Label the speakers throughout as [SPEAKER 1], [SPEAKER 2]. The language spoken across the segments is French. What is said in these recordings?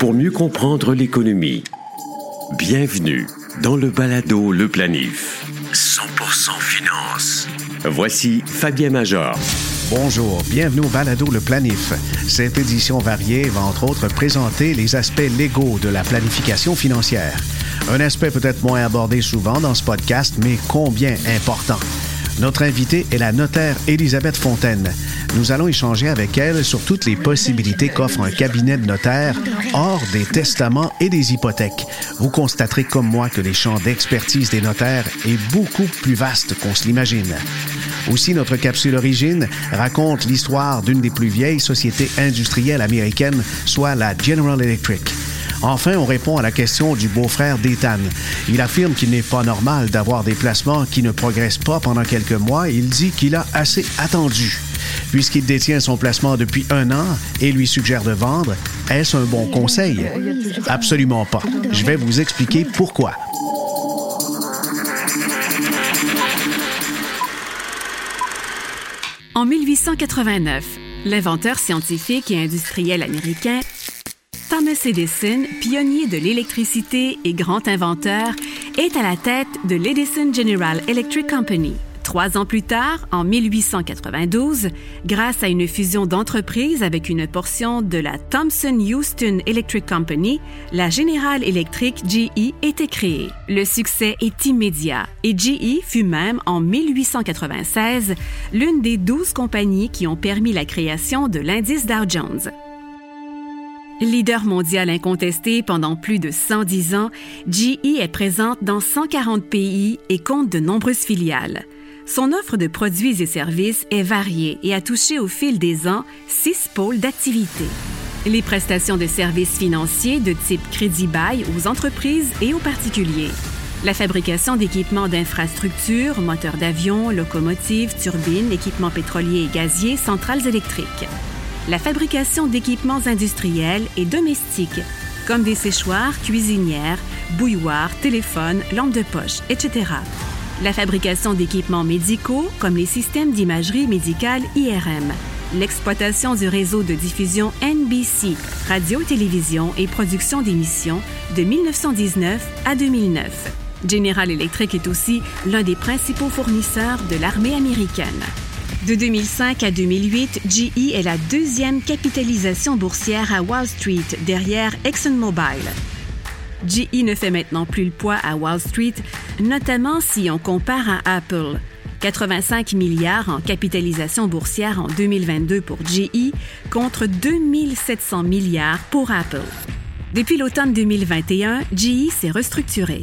[SPEAKER 1] Pour mieux comprendre l'économie, bienvenue dans le balado Le Planif. 100% finance. Voici Fabien Major.
[SPEAKER 2] Bonjour, bienvenue au Balado Le Planif. Cette édition variée va entre autres présenter les aspects légaux de la planification financière. Un aspect peut-être moins abordé souvent dans ce podcast, mais combien important? Notre invitée est la notaire Elisabeth Fontaine. Nous allons échanger avec elle sur toutes les possibilités qu'offre un cabinet de notaire hors des testaments et des hypothèques. Vous constaterez comme moi que les champs d'expertise des notaires est beaucoup plus vaste qu'on se l'imagine. Aussi, notre capsule Origine raconte l'histoire d'une des plus vieilles sociétés industrielles américaines, soit la General Electric. Enfin, on répond à la question du beau-frère d'Ethan. Il affirme qu'il n'est pas normal d'avoir des placements qui ne progressent pas pendant quelques mois. Il dit qu'il a assez attendu. Puisqu'il détient son placement depuis un an et lui suggère de vendre, est-ce un bon conseil? Absolument pas. Je vais vous expliquer pourquoi.
[SPEAKER 3] En 1889, l'inventeur scientifique et industriel américain Thomas Edison, pionnier de l'électricité et grand inventeur, est à la tête de l'Edison General Electric Company. Trois ans plus tard, en 1892, grâce à une fusion d'entreprises avec une portion de la Thomson Houston Electric Company, la General Electric GE était créée. Le succès est immédiat et GE fut même, en 1896, l'une des douze compagnies qui ont permis la création de l'indice Dow Jones. Leader mondial incontesté pendant plus de 110 ans, GE est présente dans 140 pays et compte de nombreuses filiales. Son offre de produits et services est variée et a touché au fil des ans six pôles d'activité. Les prestations de services financiers de type crédit bail aux entreprises et aux particuliers. La fabrication d'équipements d'infrastructures, moteurs d'avion, locomotives, turbines, équipements pétroliers et gaziers, centrales électriques la fabrication d'équipements industriels et domestiques, comme des séchoirs, cuisinières, bouilloires, téléphones, lampes de poche, etc. La fabrication d'équipements médicaux, comme les systèmes d'imagerie médicale IRM. L'exploitation du réseau de diffusion NBC, radio-télévision et production d'émissions de 1919 à 2009. General Electric est aussi l'un des principaux fournisseurs de l'armée américaine. De 2005 à 2008, GE est la deuxième capitalisation boursière à Wall Street derrière ExxonMobil. GE ne fait maintenant plus le poids à Wall Street, notamment si on compare à Apple. 85 milliards en capitalisation boursière en 2022 pour GE contre 2700 milliards pour Apple. Depuis l'automne 2021, GE s'est restructuré.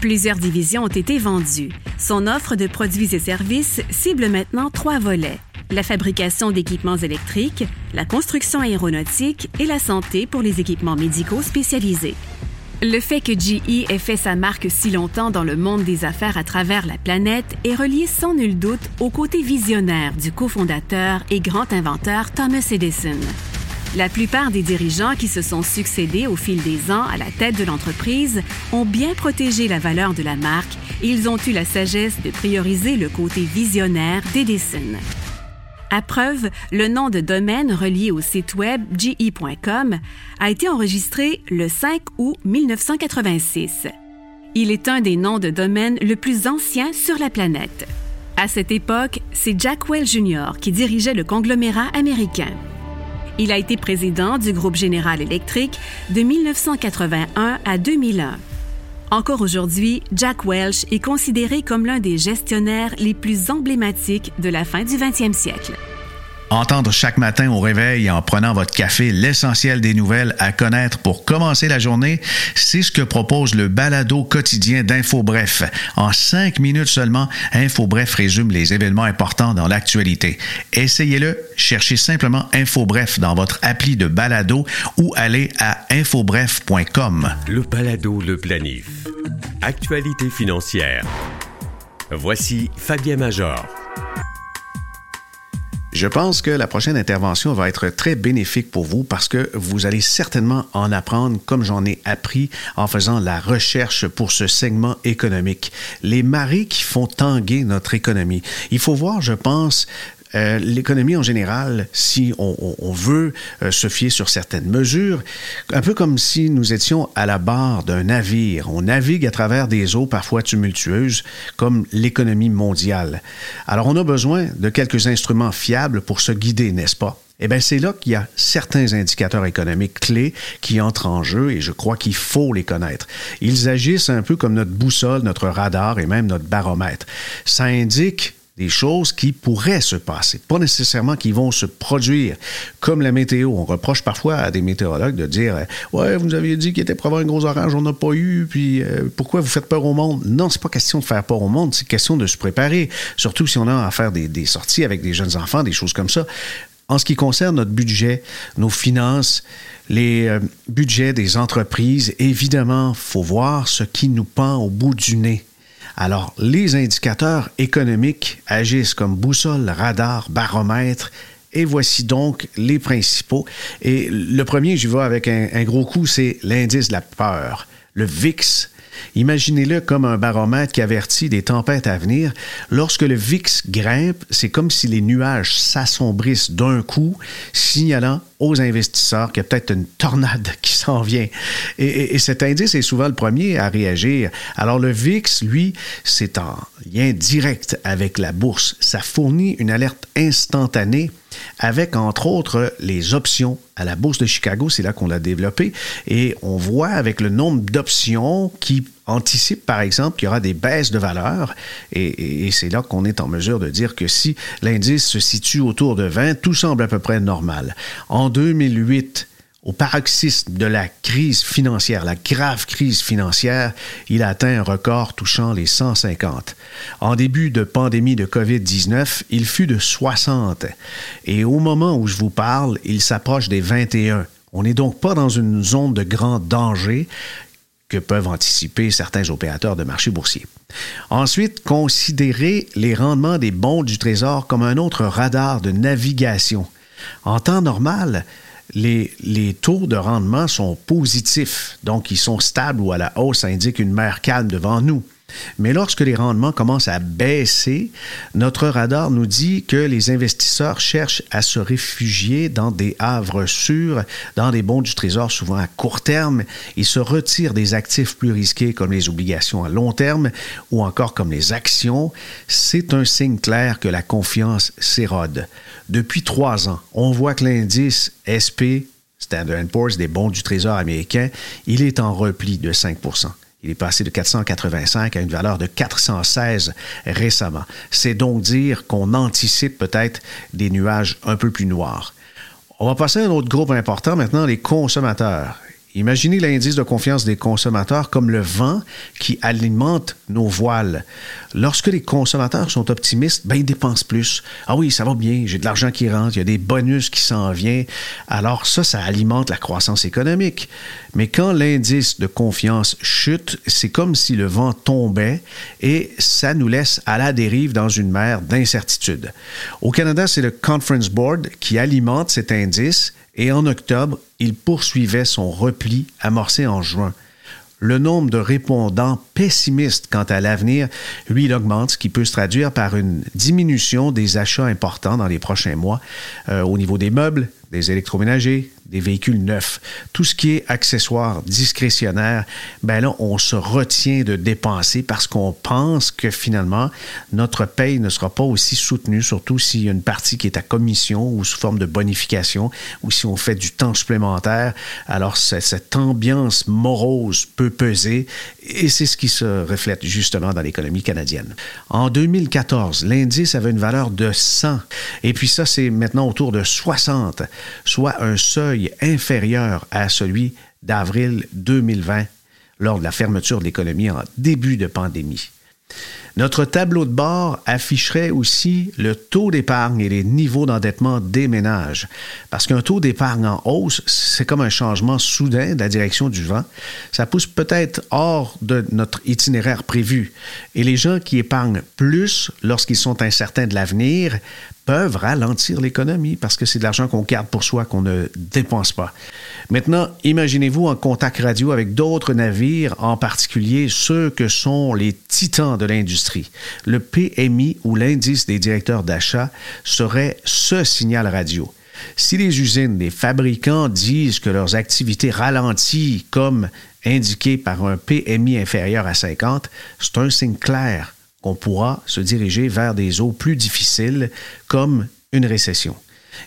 [SPEAKER 3] Plusieurs divisions ont été vendues. Son offre de produits et services cible maintenant trois volets la fabrication d'équipements électriques, la construction aéronautique et la santé pour les équipements médicaux spécialisés. Le fait que GE ait fait sa marque si longtemps dans le monde des affaires à travers la planète est relié sans nul doute au côté visionnaire du cofondateur et grand inventeur Thomas Edison. La plupart des dirigeants qui se sont succédés au fil des ans à la tête de l'entreprise ont bien protégé la valeur de la marque et ils ont eu la sagesse de prioriser le côté visionnaire d'Edison. À preuve, le nom de domaine relié au site web ge.com a été enregistré le 5 août 1986. Il est un des noms de domaine le plus ancien sur la planète. À cette époque, c'est Jack Welch Jr. qui dirigeait le conglomérat américain. Il a été président du groupe Général Electric de 1981 à 2001. Encore aujourd'hui, Jack Welch est considéré comme l'un des gestionnaires les plus emblématiques de la fin du 20e siècle.
[SPEAKER 2] Entendre chaque matin au réveil en prenant votre café l'essentiel des nouvelles à connaître pour commencer la journée, c'est ce que propose le balado quotidien d'Info Bref. En cinq minutes seulement, Info Bref résume les événements importants dans l'actualité. Essayez-le, cherchez simplement Info Bref dans votre appli de balado ou allez à infobref.com.
[SPEAKER 1] Le balado Le Planif. Actualité financière. Voici Fabien Major.
[SPEAKER 2] Je pense que la prochaine intervention va être très bénéfique pour vous parce que vous allez certainement en apprendre comme j'en ai appris en faisant la recherche pour ce segment économique. Les marées qui font tanguer notre économie. Il faut voir, je pense, euh, l'économie en général, si on, veut euh, se fier sur certaines mesures, un peu comme si nous étions à la barre d'un navire. On navigue à travers des eaux parfois tumultueuses, comme l'économie mondiale. Alors on a besoin de quelques instruments fiables pour se guider, n'est-ce pas? eh bien, c'est là qu'il y a certains indicateurs économiques clés qui entrent en jeu et je crois qu'il faut les connaître. Ils agissent un peu comme notre boussole, notre radar et même notre baromètre. Ça indique des choses qui pourraient se passer, pas nécessairement qui vont se produire, comme la météo. On reproche parfois à des météorologues de dire Ouais, vous nous aviez dit qu'il était avoir un gros orage, on n'a pas eu, puis euh, pourquoi vous faites peur au monde Non, c'est pas question de faire peur au monde, c'est question de se préparer, surtout si on a à faire des, des sorties avec des jeunes enfants, des choses comme ça. En ce qui concerne notre budget, nos finances, les euh, budgets des entreprises, évidemment, faut voir ce qui nous pend au bout du nez. Alors, les indicateurs économiques agissent comme boussole, radar, baromètre, et voici donc les principaux. Et le premier, j'y vais avec un, un gros coup, c'est l'indice de la peur, le VIX, Imaginez-le comme un baromètre qui avertit des tempêtes à venir. Lorsque le VIX grimpe, c'est comme si les nuages s'assombrissent d'un coup, signalant aux investisseurs qu'il y a peut-être une tornade qui s'en vient. Et, cet indice est souvent le premier à réagir. Alors le VIX, lui, c'est en lien direct avec la bourse. Ça fournit une alerte instantanée avec, entre autres, les options à la Bourse de Chicago. C'est là qu'on l'a développé. Et on voit avec le nombre d'options qui anticipent, par exemple, qu'il y aura des baisses de valeur. Et, et c'est là qu'on est en mesure de dire que si l'indice se situe autour de 20, tout semble à peu près normal. En 2008, au paroxysme de la crise financière, la grave crise financière, il a atteint un record touchant les 150. En début de pandémie de COVID-19, il fut de 60. Et au moment où je vous parle, il s'approche des 21. On n'est donc pas dans une zone de grand danger que peuvent anticiper certains opérateurs de marché boursier. Ensuite, considérez les rendements des bons du Trésor comme un autre radar de navigation. En temps normal, les, taux de rendement sont positifs, donc ils sont stables ou à la hausse, ça indique une mer calme devant nous. Mais lorsque les rendements commencent à baisser, notre radar nous dit que les investisseurs cherchent à se réfugier dans des havres sûrs, dans des bons du trésor souvent à court terme. Ils se retirent des actifs plus risqués comme les obligations à long terme ou encore comme les actions. C'est un signe clair que la confiance s'érode. Depuis trois ans, on voit que l'indice SP, Standard Poor's des bons du trésor américain, il est en repli de 5 il est passé de 485 à une valeur de 416 récemment. C'est donc dire qu'on anticipe peut-être des nuages un peu plus noirs. On va passer à un autre groupe important maintenant, les consommateurs. Imaginez l'indice de confiance des consommateurs comme le vent qui alimente nos voiles. Lorsque les consommateurs sont optimistes, ben, ils dépensent plus. Ah oui, ça va bien, j'ai de l'argent qui rentre, il y a des bonus qui s'en viennent. Alors ça, ça alimente la croissance économique. Mais quand l'indice de confiance chute, c'est comme si le vent tombait et ça nous laisse à la dérive dans une mer d'incertitude. Au Canada, c'est le Conference Board qui alimente cet indice et en octobre, il poursuivait son repli amorcé en juin. Le nombre de répondants pessimistes quant à l'avenir, lui, augmente, ce qui peut se traduire par une diminution des achats importants dans les prochains mois euh, au niveau des meubles, des électroménagers, des véhicules neufs. Tout ce qui est accessoire discrétionnaire, ben là, on se retient de dépenser parce qu'on pense que finalement, notre paye ne sera pas aussi soutenue, surtout s'il y a une partie qui est à commission ou sous forme de bonification ou si on fait du temps supplémentaire. Alors, cette ambiance morose peut peser et c'est ce qui se reflète justement dans l'économie canadienne. En 2014, l'indice avait une valeur de 100 et puis ça, c'est maintenant autour de 60, soit un seuil inférieur à celui d'avril 2020 lors de la fermeture de l'économie en début de pandémie. Notre tableau de bord afficherait aussi le taux d'épargne et les niveaux d'endettement des ménages. Parce qu'un taux d'épargne en hausse, c'est comme un changement soudain de la direction du vent. Ça pousse peut-être hors de notre itinéraire prévu. Et les gens qui épargnent plus lorsqu'ils sont incertains de l'avenir peuvent ralentir l'économie parce que c'est de l'argent qu'on garde pour soi, qu'on ne dépense pas. Maintenant, imaginez-vous en contact radio avec d'autres navires, en particulier ceux que sont les titans de l'industrie. Le PMI ou l'indice des directeurs d'achat serait ce signal radio. Si les usines, les fabricants disent que leurs activités ralentissent comme indiqué par un PMI inférieur à 50, c'est un signe clair qu'on pourra se diriger vers des eaux plus difficiles comme une récession.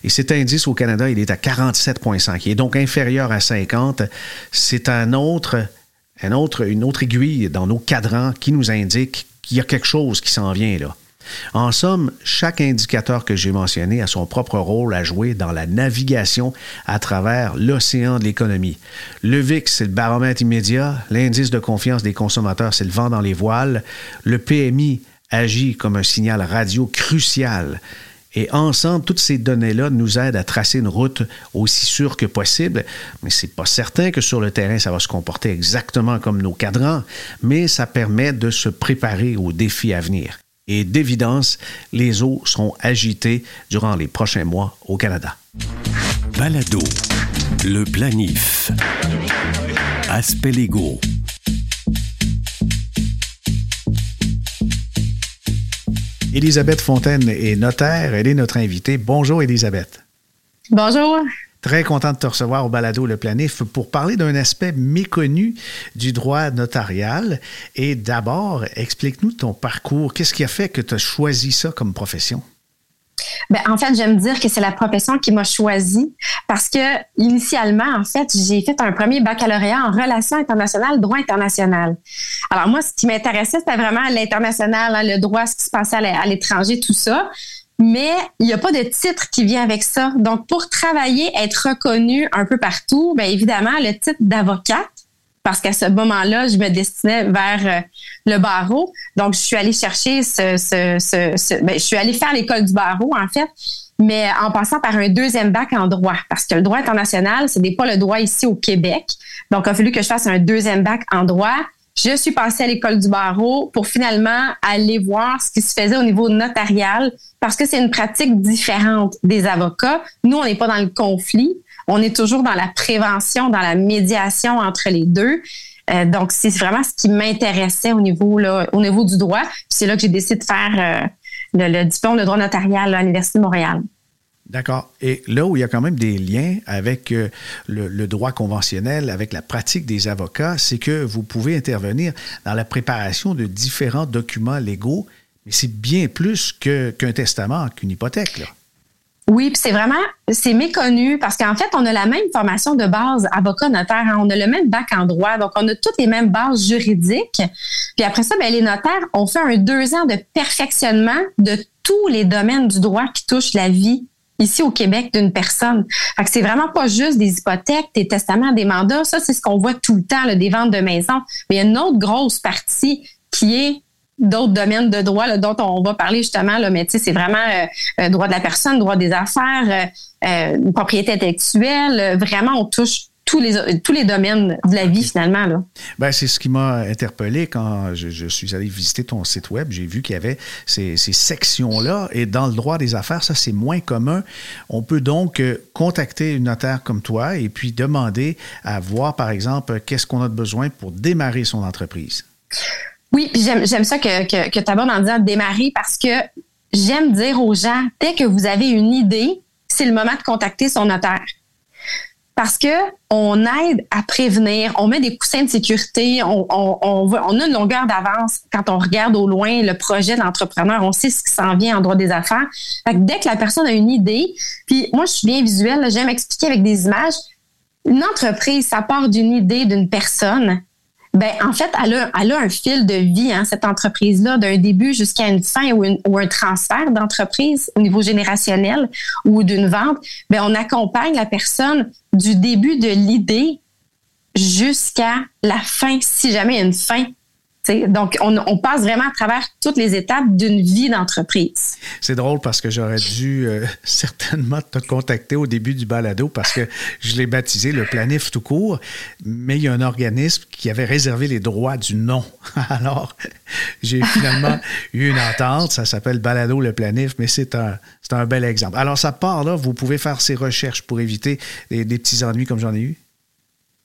[SPEAKER 2] Et cet indice au Canada, il est à 47,5. Il est donc inférieur à 50. C'est un autre, un autre, une autre aiguille dans nos cadrans qui nous indique qu'il y a quelque chose qui s'en vient là. En somme, chaque indicateur que j'ai mentionné a son propre rôle à jouer dans la navigation à travers l'océan de l'économie. Le VIX, c'est le baromètre immédiat, l'indice de confiance des consommateurs, c'est le vent dans les voiles, le PMI agit comme un signal radio crucial. Et ensemble, toutes ces données-là nous aident à tracer une route aussi sûre que possible. Mais c'est pas certain que sur le terrain, ça va se comporter exactement comme nos cadrans, mais ça permet de se préparer aux défis à venir. Et d'évidence, les eaux seront agitées durant les prochains mois au Canada.
[SPEAKER 1] Balado, le planif. Aspect légaux.
[SPEAKER 2] Elisabeth Fontaine est notaire. Elle est notre invitée. Bonjour, Elisabeth.
[SPEAKER 4] Bonjour.
[SPEAKER 2] Très content de te recevoir au balado Le Planif pour parler d'un aspect méconnu du droit notarial. Et d'abord, explique-nous ton parcours. Qu'est-ce qui a fait que tu as choisi ça comme profession?
[SPEAKER 4] Ben, en fait, j'aime dire que c'est la profession qui m'a choisi parce que initialement, en fait, j'ai fait un premier baccalauréat en relations internationales, droit international. Alors moi, ce qui m'intéressait, c'était vraiment l'international, hein, le droit, ce qui se passait à l'étranger, tout ça mais il n'y a pas de titre qui vient avec ça. Donc, pour travailler, être reconnu un peu partout, bien évidemment, le titre d'avocate, parce qu'à ce moment-là, je me destinais vers euh, le barreau. Donc, je suis allée chercher ce, ben, je suis allée faire l'école du barreau, en fait, mais en passant par un deuxième bac en droit, parce que le droit international, ce n'est pas le droit ici au Québec. Donc, il a fallu que je fasse un deuxième bac en droit. Je suis passée à l'école du barreau pour finalement aller voir ce qui se faisait au niveau notarial parce que c'est une pratique différente des avocats. Nous, on n'est pas dans le conflit. On est toujours dans la prévention, dans la médiation entre les deux. Euh, donc, c'est vraiment ce qui m'intéressait au niveau là, au niveau du droit. C'est là que j'ai décidé de faire euh, le, diplôme de droit notarial à l'Université de Montréal.
[SPEAKER 2] D'accord. Et là où il y a quand même des liens avec euh, le, droit conventionnel, avec la pratique des avocats, c'est que vous pouvez intervenir dans la préparation de différents documents légaux, mais c'est bien plus qu'un testament, qu'une hypothèque.
[SPEAKER 4] Oui, puis c'est vraiment, c'est méconnu parce qu'en fait, on a la même formation de base avocat notaire, hein. on a le même bac en droit, donc on a toutes les mêmes bases juridiques. Puis après ça, ben, les notaires ont fait un deux ans de perfectionnement de tous les domaines du droit qui touchent la vie ici au Québec d'une personne. Fait que c'est vraiment pas juste des hypothèques, des testaments, des mandats. Ça, c'est ce qu'on voit tout le temps, des ventes de maisons. Mais il y a une autre grosse partie qui est d'autres domaines de droit là, dont on va parler justement là, mais tu sais c'est vraiment euh, euh, droit de la personne, droit des affaires, euh, propriété intellectuelle, vraiment on touche tous les, tous les domaines de la vie, finalement. Là.
[SPEAKER 2] Ben, c'est ce qui m'a interpellé quand je, suis allé visiter ton site web. J'ai vu qu'il y avait ces, ces sections-là. Et dans le droit des affaires, ça, c'est moins commun. On peut donc contacter une notaire comme toi et puis demander à voir, par exemple, qu'est-ce qu'on a de besoin pour démarrer son entreprise.
[SPEAKER 4] Oui, puis j'aime ça que, que, que tu abordes en disant démarrer parce que j'aime dire aux gens, dès que vous avez une idée, c'est le moment de contacter son notaire parce que on aide à prévenir, on met des coussins de sécurité, on, on, on, a une longueur d'avance quand on regarde au loin le projet de l'entrepreneur, on sait ce qui s'en vient en droit des affaires. Fait que dès que la personne a une idée, puis moi je suis bien visuelle, j'aime expliquer avec des images. Une entreprise, ça part d'une idée d'une personne ben en fait, elle a, elle a un fil de vie, hein, cette entreprise-là, d'un début jusqu'à une fin ou, ou un transfert d'entreprise au niveau générationnel ou d'une vente. Ben on accompagne la personne du début de l'idée jusqu'à la fin, si jamais une fin donc, on, passe vraiment à travers toutes les étapes d'une vie d'entreprise.
[SPEAKER 2] C'est drôle parce que j'aurais dû euh, certainement te contacter au début du balado parce que je l'ai baptisé le planif tout court, mais il y a un organisme qui avait réservé les droits du nom. Alors, j'ai finalement eu une entente, ça s'appelle balado le planif, mais c'est un, un bel exemple. Alors, ça part là, vous pouvez faire ces recherches pour éviter des petits ennuis comme j'en ai eu?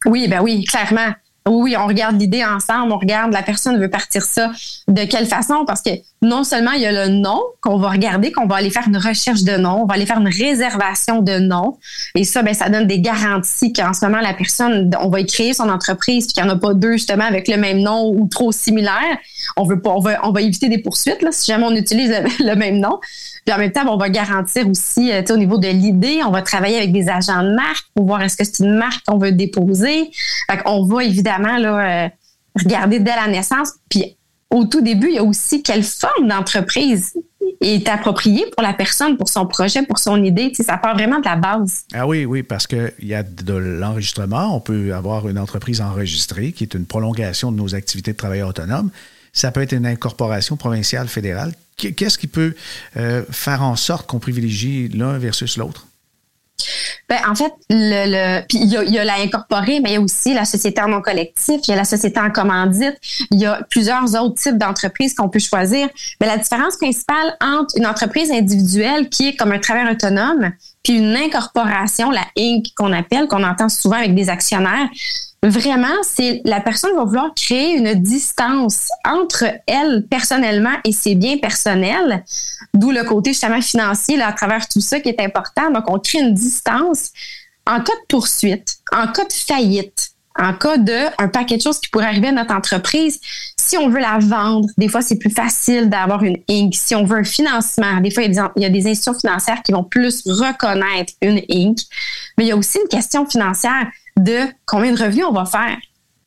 [SPEAKER 4] Oui, ben oui, clairement. Oui, on regarde l'idée ensemble, on regarde la personne veut partir ça de quelle façon, parce que non seulement il y a le nom qu'on va regarder, qu'on va aller faire une recherche de nom, on va aller faire une réservation de nom, et ça, ben ça donne des garanties qu'en ce moment la personne, on va y créer son entreprise, puis qu'il n'y en a pas deux justement avec le même nom ou trop similaire. On veut pas, on va, on va éviter des poursuites là, si jamais on utilise le même nom. Puis en même temps, on va garantir aussi, euh, au niveau de l'idée, on va travailler avec des agents de marque pour voir est-ce que c'est une marque qu'on veut déposer. Fait on va évidemment là, euh, regarder dès la naissance. Puis au tout début, il y a aussi quelle forme d'entreprise est appropriée pour la personne, pour son projet, pour son idée. Tu sais, ça part vraiment de la base.
[SPEAKER 2] Ah oui, oui, parce qu'il y a de l'enregistrement. On peut avoir une entreprise enregistrée qui est une prolongation de nos activités de travail autonome. Ça peut être une incorporation provinciale, fédérale. Qu'est-ce qui peut euh, faire en sorte qu'on privilégie l'un versus l'autre?
[SPEAKER 4] Ben, en fait, le, il y a, y la incorporée, mais il y a aussi la société en non collectif, il y a la société en commandite, il y a plusieurs autres types d'entreprises qu'on peut choisir. Mais la différence principale entre une entreprise individuelle qui est comme un travailleur autonome, puis une incorporation, la Inc. qu'on appelle, qu'on entend souvent avec des actionnaires, vraiment, c'est la personne va vouloir créer une distance entre elle personnellement et ses biens personnels, d'où le côté justement financier à travers tout ça qui est important. Donc, on crée une distance en cas de poursuite, en cas de faillite, en cas de un paquet de choses qui pourraient arriver à notre entreprise. Si on veut la vendre, des fois, c'est plus facile d'avoir une Inc. Si on veut un financement, des fois, il y, a des, il y a des institutions financières qui vont plus reconnaître une Inc. Mais il y a aussi une question financière de combien de revenus on va faire.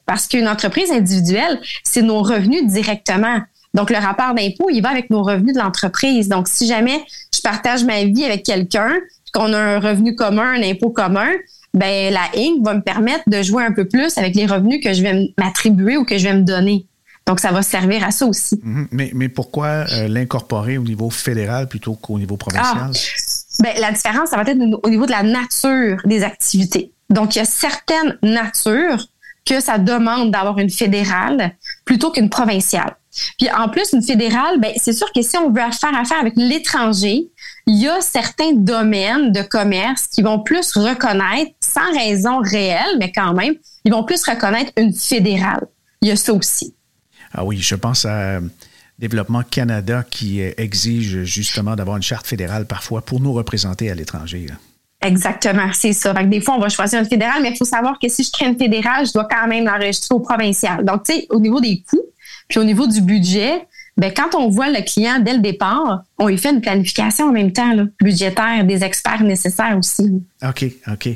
[SPEAKER 4] Parce qu'une entreprise individuelle, c'est nos revenus directement. Donc, le rapport d'impôt, il va avec nos revenus de l'entreprise. Donc, si jamais je partage ma vie avec quelqu'un, qu'on a un revenu commun, un impôt commun, ben la Inc va me permettre de jouer un peu plus avec les revenus que je vais m'attribuer ou que je vais me donner. Donc, ça va servir à ça aussi.
[SPEAKER 2] Mhm. mais, mais pourquoi euh, l'incorporer au niveau fédéral plutôt qu'au niveau provincial?
[SPEAKER 4] Ah, ben, la différence, ça va être au niveau de la nature des activités. Donc, il y a certaines natures que ça demande d'avoir une fédérale plutôt qu'une provinciale. Puis en plus, une fédérale, ben, c'est sûr que si on veut faire affaire avec l'étranger, il y a certains domaines de commerce qui vont plus reconnaître, sans raison réelle, mais quand même, ils vont plus reconnaître une fédérale. Il y a ça aussi.
[SPEAKER 2] Ah oui, je pense à Développement Canada qui exige justement d'avoir une charte fédérale parfois pour nous représenter à l'étranger.
[SPEAKER 4] Exactement, c'est ça. des fois, on va choisir une fédérale, mais il faut savoir que si je crée une fédérale, je dois quand même l'enregistrer au provincial. Donc, tu sais, au niveau des coûts, puis au niveau du budget, ben, quand on voit le client dès le départ, on lui fait une planification en même temps, là, budgétaire, des experts nécessaires aussi.
[SPEAKER 2] OK, OK.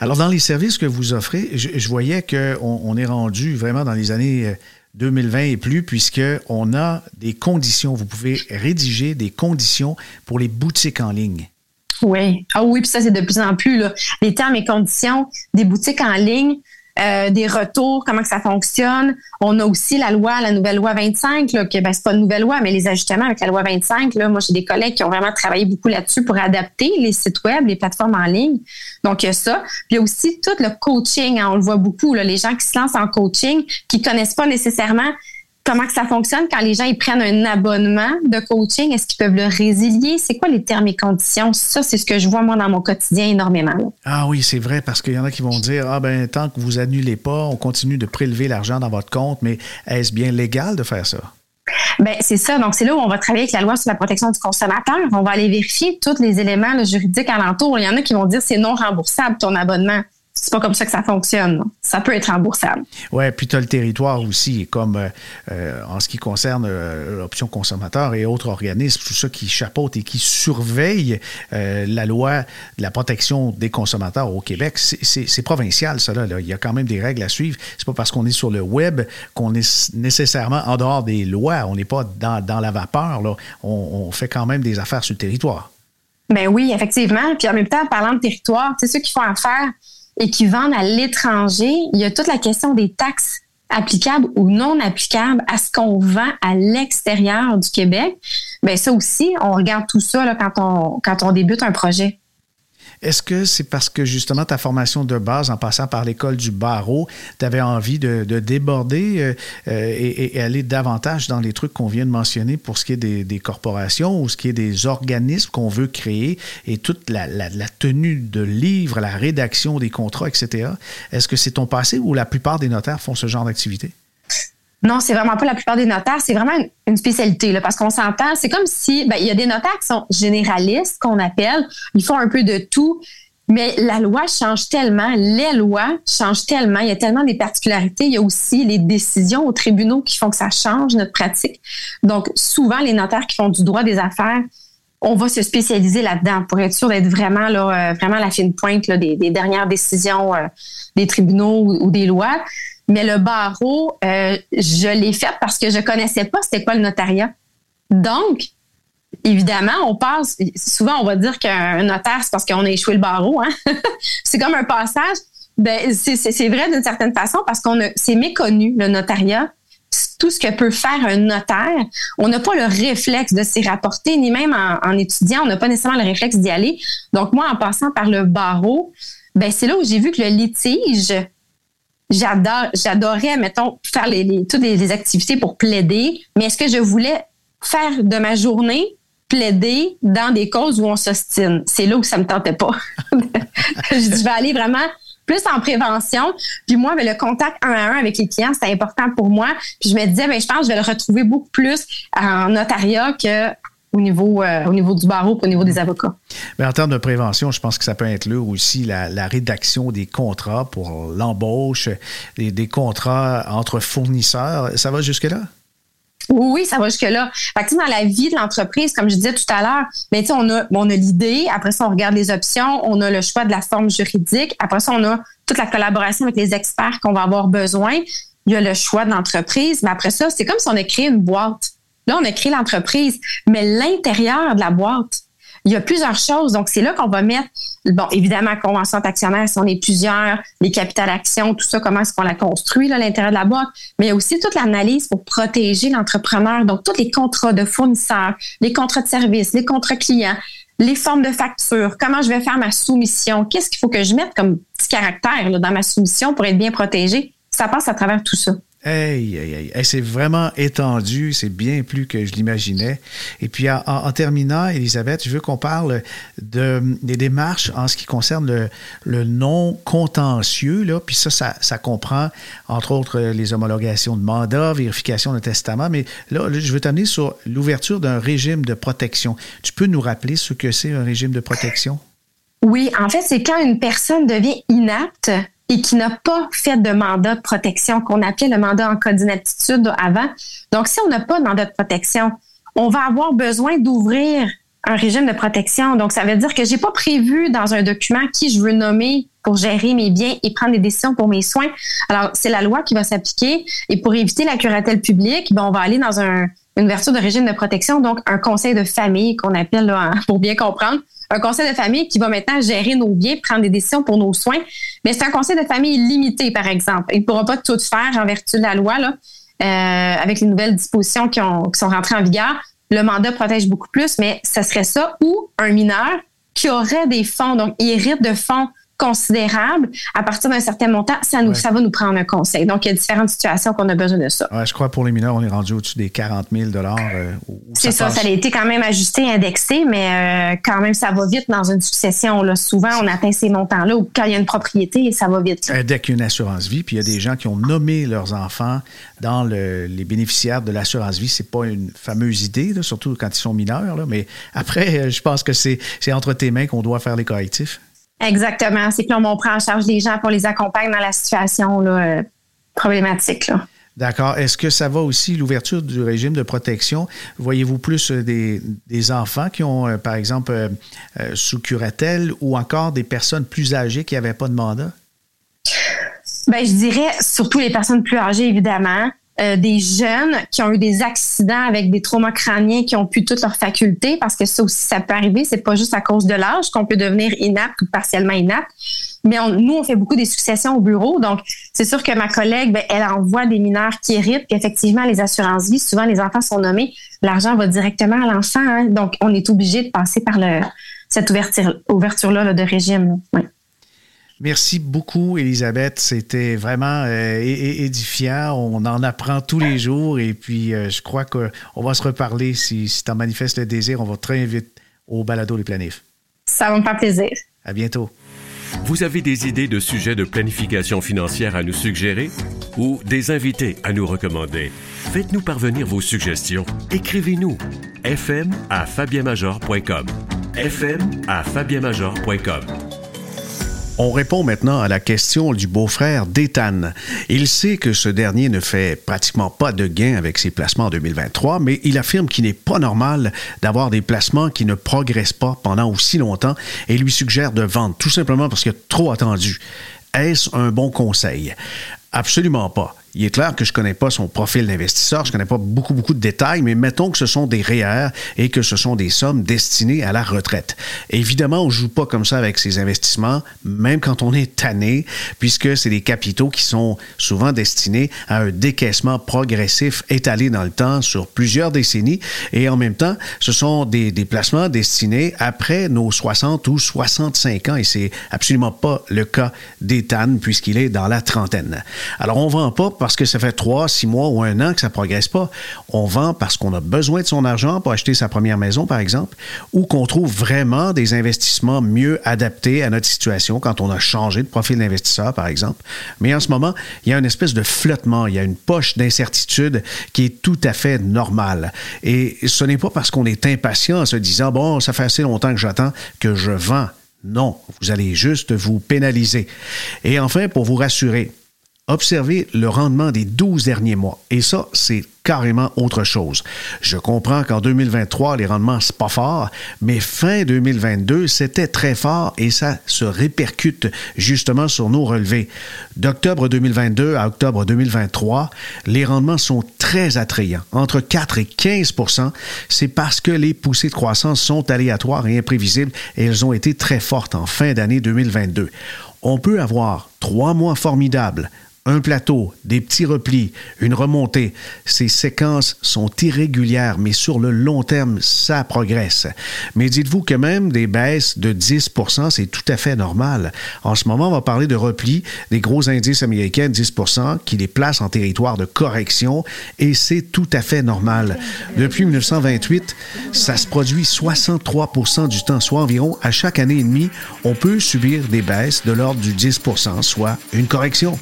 [SPEAKER 2] Alors, dans les services que vous offrez, je, voyais qu'on on est rendu vraiment dans les années 2020 euh, et plus, puisqu'on a des conditions. Vous pouvez rédiger des conditions pour les boutiques en ligne.
[SPEAKER 4] Oui. Ah oui, puis ça, c'est de plus en plus là, les termes et conditions des boutiques en ligne. Euh, des retours, comment que ça fonctionne. On a aussi la loi, la nouvelle loi 25, là, que ben, c'est pas une nouvelle loi, mais les ajustements avec la loi 25. Là, moi, j'ai des collègues qui ont vraiment travaillé beaucoup là-dessus pour adapter les sites web, les plateformes en ligne. Donc, il y a ça. Puis il y a aussi tout le coaching. Hein, on le voit beaucoup, là, les gens qui se lancent en coaching, qui connaissent pas nécessairement comment que ça fonctionne quand les gens ils prennent un abonnement de coaching? Est-ce qu'ils peuvent le résilier? C'est quoi les termes et conditions? Ça, c'est ce que je vois moi dans mon quotidien énormément.
[SPEAKER 2] Ah oui, c'est vrai, parce qu'il y en a qui vont dire Ah ben tant que vous annulez pas, on continue de prélever l'argent dans votre compte, mais est-ce bien légal de faire ça?
[SPEAKER 4] Ben, c'est ça. Donc, c'est là où on va travailler avec la loi sur la protection du consommateur. On va aller vérifier tous les éléments juridiques alentour. Il y en a qui vont dire c'est non remboursable ton abonnement c'est pas comme ça que ça fonctionne. Ça peut être remboursable.
[SPEAKER 2] Oui, puis tu as le territoire aussi, comme euh, euh, en ce qui concerne euh, l'option consommateur et autres organismes, tout ça qui chapeautent et qui surveillent la loi de la protection des consommateurs au Québec. C'est provincial, ça. Là, Il y a quand même des règles à suivre. C'est pas parce qu'on est sur le web qu'on est nécessairement en dehors des lois. On n'est pas dans, la vapeur. Là. On, on fait quand même des affaires sur le territoire.
[SPEAKER 4] Ben oui, effectivement. Puis en même temps, parlant de territoire, c'est ceux qui font affaire et qui vendent à l'étranger, il y a toute la question des taxes applicable ou non applicable à ce qu'on vend à l'extérieur du Québec, ben ça aussi, on regarde tout ça quand on quand on débute un projet.
[SPEAKER 2] Est-ce que c'est parce que justement ta formation de base en passant par l'école du barreau, tu avais envie de, déborder euh, euh, et, aller davantage dans les trucs qu'on vient de mentionner pour ce qui est des, corporations ou ce qui est des organismes qu'on veut créer et toute la, la tenue de livres, la rédaction des contrats, etc. Est-ce que c'est ton passé ou la plupart des notaires font ce genre d'activité?
[SPEAKER 4] Non, c'est vraiment pas la plupart des notaires. C'est vraiment une, spécialité, parce qu'on s'entend. C'est comme si, ben, il y a des notaires qui sont généralistes, qu'on appelle. Ils font un peu de tout. Mais la loi change tellement, les lois changent tellement, il y a tellement des particularités. Il y a aussi les décisions aux tribunaux qui font que ça change notre pratique. Donc, souvent, les notaires qui font du droit des affaires, on va se spécialiser là-dedans pour être sûr d'être vraiment là, euh, vraiment la fine pointe des, dernières décisions euh, des tribunaux ou des lois. Mais le barreau, euh, je l'ai fait parce que je connaissais pas c'était quoi le notariat. Donc, évidemment, on passe, souvent on va dire qu'un notaire, c'est parce qu'on a échoué le barreau. Hein? c'est comme un passage. Ben, c'est vrai d'une certaine façon parce qu'on c'est méconnu, le notariat. Tout ce que peut faire un notaire, on n'a pas le réflexe de s'y rapporter, ni même en, en étudiant, on n'a pas nécessairement le réflexe d'y aller. Donc, moi, en passant par le barreau, ben, c'est là où j'ai vu que le litige, j'adore, j'adorais, mettons, faire les, toutes les, activités pour plaider, mais est-ce que je voulais faire de ma journée plaider dans des causes où on s'ostine? C'est là où ça me tentait pas. je, vais aller vraiment plus en prévention. Puis moi, ben, le contact un à un avec les clients, c'était important pour moi. Puis je me disais, ben, je pense que je vais le retrouver beaucoup plus en notariat que au niveau, euh, au niveau du barreau, au niveau des avocats.
[SPEAKER 2] Mais en termes de prévention, je pense que ça peut inclure aussi la, rédaction des contrats pour l'embauche, des, des contrats entre fournisseurs. Ça va jusque-là?
[SPEAKER 4] Oui, ça va jusque-là. Fait dans la vie de l'entreprise, comme je disais tout à l'heure, ben, on a, on a l'idée, après ça, on regarde les options, on a le choix de la forme juridique, après ça, on a toute la collaboration avec les experts qu'on va avoir besoin. Il y a le choix de l'entreprise, mais après ça, c'est comme si on a créé une boîte. Là, on a créé l'entreprise, mais l'intérieur de la boîte, il y a plusieurs choses. Donc, c'est là qu'on va mettre, bon, évidemment, convention d'actionnaire, si on est plusieurs, les capital actions, tout ça, comment est-ce qu'on la construit, là, l'intérieur de la boîte. Mais il y a aussi toute l'analyse pour protéger l'entrepreneur. Donc, tous les contrats de fournisseurs, les contrats de services, les contrats clients, les formes de facture, comment je vais faire ma soumission, qu'est-ce qu'il faut que je mette comme petit caractère dans ma soumission pour être bien protégé. Ça passe à travers tout ça.
[SPEAKER 2] Hey, hey, hey. c'est vraiment étendu, c'est bien plus que je l'imaginais. Et puis en, terminant, Elisabeth, je veux qu'on parle de, des démarches en ce qui concerne le, non contentieux. Là. Puis ça, ça, ça, comprend entre autres les homologations de mandat, vérification de testament. Mais là, je veux t'amener sur l'ouverture d'un régime de protection. Tu peux nous rappeler ce que c'est un régime de protection?
[SPEAKER 4] Oui, en fait, c'est quand une personne devient inapte et qui n'a pas fait de mandat de protection qu'on appelait le mandat en cas d'inaptitude avant. Donc, si on n'a pas de mandat de protection, on va avoir besoin d'ouvrir un régime de protection. Donc, ça veut dire que j'ai pas prévu dans un document qui je veux nommer pour gérer mes biens et prendre des décisions pour mes soins. Alors, c'est la loi qui va s'appliquer et pour éviter la curatelle publique, ben, on va aller dans un, une ouverture de régime de protection, donc un conseil de famille qu'on appelle, là, pour bien comprendre, un conseil de famille qui va maintenant gérer nos biens, prendre des décisions pour nos soins. Mais c'est un conseil de famille limité, par exemple. Il ne pourra pas tout faire en vertu de la loi, là, euh, avec les nouvelles dispositions qui, ont, qui sont rentrées en vigueur. Le mandat protège beaucoup plus, mais ce serait ça ou un mineur qui aurait des fonds, donc hérite de fonds considérable, à partir d'un certain montant, ça, nous, ça va nous prendre un conseil. Donc, il y a différentes situations qu'on a besoin de ça.
[SPEAKER 2] Ouais, je crois que pour les mineurs, on est rendu au-dessus des 40 000 euh,
[SPEAKER 4] C'est ça, ça, a été quand même ajusté, indexé, mais euh, quand même, ça va vite dans une succession. Là. Souvent, on atteint ces montants-là ou quand il y a une propriété, ça va vite.
[SPEAKER 2] Dès qu'il y a une assurance vie, puis il y a des gens qui ont nommé leurs enfants dans les bénéficiaires de l'assurance vie. C'est pas une fameuse idée, surtout quand ils sont mineurs, là, mais après, je pense que c'est entre tes mains qu'on doit faire les correctifs.
[SPEAKER 4] Exactement. C'est que on prend en charge les gens pour les accompagner dans la situation là, euh, problématique.
[SPEAKER 2] D'accord. Est-ce que ça va aussi, l'ouverture du régime de protection? Voyez-vous plus euh, des, enfants qui ont, euh, par exemple, sous curatelle ou encore des personnes plus âgées qui n'avaient pas de mandat?
[SPEAKER 4] Ben, je dirais surtout les personnes plus âgées, évidemment. Euh, des jeunes qui ont eu des accidents avec des traumas crâniens qui ont pu toutes leurs facultés, parce que ça aussi, ça peut arriver. C'est pas juste à cause de l'âge qu'on peut devenir inapte ou partiellement inapte. Mais nous, on fait beaucoup des successions au bureau. Donc, c'est sûr que ma collègue, ben, elle envoie des mineurs qui héritent. Puis effectivement, les assurances vie, souvent, les enfants sont nommés. L'argent va directement à l'enfant. Hein. donc, on est obligé de passer par cette ouverture-là ouverture -là, de régime.
[SPEAKER 2] Merci beaucoup, Elisabeth. C'était vraiment euh, édifiant. On en apprend tous les jours et puis euh, je crois qu'on va se reparler. Si, si tu en manifestes le désir, on va très vite au balado Les Planifs.
[SPEAKER 4] Ça va me faire plaisir.
[SPEAKER 2] À bientôt.
[SPEAKER 1] Vous avez des idées de sujets de planification financière à nous suggérer ou des invités à nous recommander? Faites-nous parvenir vos suggestions. Écrivez-nous fm à fabienmajor.com fm à fabienmajor.com
[SPEAKER 2] on répond maintenant à la question du beau-frère d'Ethan. Il sait que ce dernier ne fait pratiquement pas de gains avec ses placements en 2023, mais il affirme qu'il n'est pas normal d'avoir des placements qui ne progressent pas pendant aussi longtemps et lui suggère de vendre, tout simplement parce qu'il a trop attendu. Est-ce un bon conseil? Absolument pas. Il est clair que je ne connais pas son profil d'investisseur, je ne connais pas beaucoup, beaucoup de détails, mais mettons que ce sont des REER et que ce sont des sommes destinées à la retraite. Évidemment, on ne joue pas comme ça avec ces investissements, même quand on est tanné, puisque c'est des capitaux qui sont souvent destinés à un décaissement progressif étalé dans le temps sur plusieurs décennies, et en même temps, ce sont des, des placements destinés après nos 60 ou 65 ans, et c'est absolument pas le cas d'Ethan, puisqu'il est dans la trentaine. Alors, on ne vend pas parce que ça fait trois, six mois ou un an que ça ne progresse pas. On vend parce qu'on a besoin de son argent pour acheter sa première maison, par exemple, ou qu'on trouve vraiment des investissements mieux adaptés à notre situation quand on a changé de profil d'investisseur, par exemple. Mais en ce moment, il y a une espèce de flottement, il y a une poche d'incertitude qui est tout à fait normale. Et ce n'est pas parce qu'on est impatient en se disant, bon, ça fait assez longtemps que j'attends que je vends. Non, vous allez juste vous pénaliser. Et enfin, pour vous rassurer, observez le rendement des 12 derniers mois. Et ça, c'est carrément autre chose. Je comprends qu'en 2023, les rendements, c'est pas fort, mais fin 2022, c'était très fort et ça se répercute justement sur nos relevés. D'octobre 2022 à octobre 2023, les rendements sont très attrayants, entre 4 et 15% C'est parce que les poussées de croissance sont aléatoires et imprévisibles et elles ont été très fortes en fin d'année 2022. On peut avoir trois mois formidables un plateau, des petits replis, une remontée. Ces séquences sont irrégulières, mais sur le long terme, ça progresse. Mais dites-vous que même des baisses de 10% c'est tout à fait normal. En ce moment, on va parler de replis des gros indices américains 10% qui les placent en territoire de correction et c'est tout à fait normal. Depuis 1928, ça se produit 63% du temps, soit environ à chaque année et demie, on peut subir des baisses de l'ordre du 10% soit une correction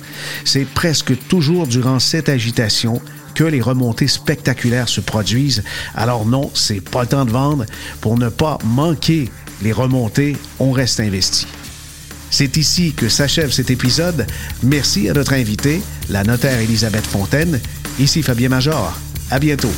[SPEAKER 2] c'est presque toujours durant cette agitation que les remontées spectaculaires se produisent. Alors non, c'est pas le temps de vendre. Pour ne pas manquer les remontées, on reste investi. C'est ici que s'achève cet épisode. Merci à notre invité, la notaire Elisabeth Fontaine. Ici Fabien Major. À bientôt.